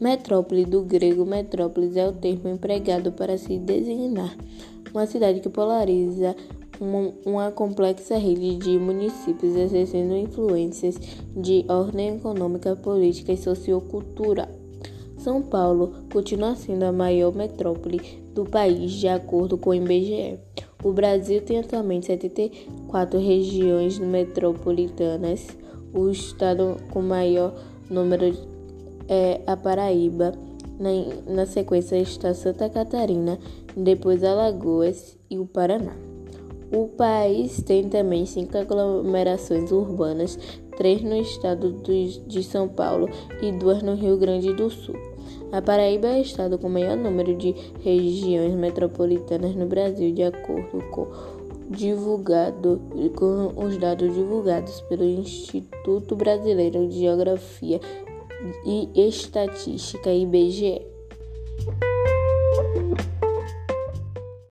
Metrópole, do grego metrópolis, é o termo empregado para se designar uma cidade que polariza uma, uma, complexa rede de municípios exercendo influências de ordem econômica, política e sociocultural. São Paulo continua sendo a maior metrópole do país, de acordo com o IBGE. O Brasil tem atualmente 74 regiões metropolitanas. O estado com maior número é a Paraíba. Na, na sequência está Santa Catarina, depois Alagoas e o Paraná. O país tem também cinco aglomerações urbanas, três no estado de São Paulo e duas no Rio Grande do Sul. A Paraíba é o estado com maior número de regiões metropolitanas no Brasil, de acordo com divulgado com os dados divulgados pelo Instituto Brasileiro de Geografia e Estatística IBGE.